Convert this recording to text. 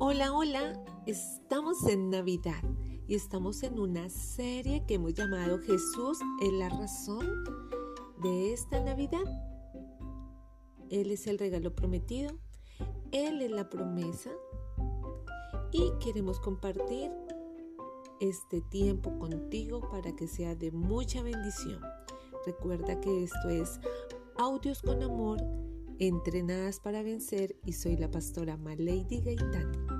Hola, hola, estamos en Navidad y estamos en una serie que hemos llamado Jesús es la razón de esta Navidad. Él es el regalo prometido, Él es la promesa y queremos compartir este tiempo contigo para que sea de mucha bendición. Recuerda que esto es Audios con Amor, entrenadas para vencer y soy la pastora Malady Gaitán.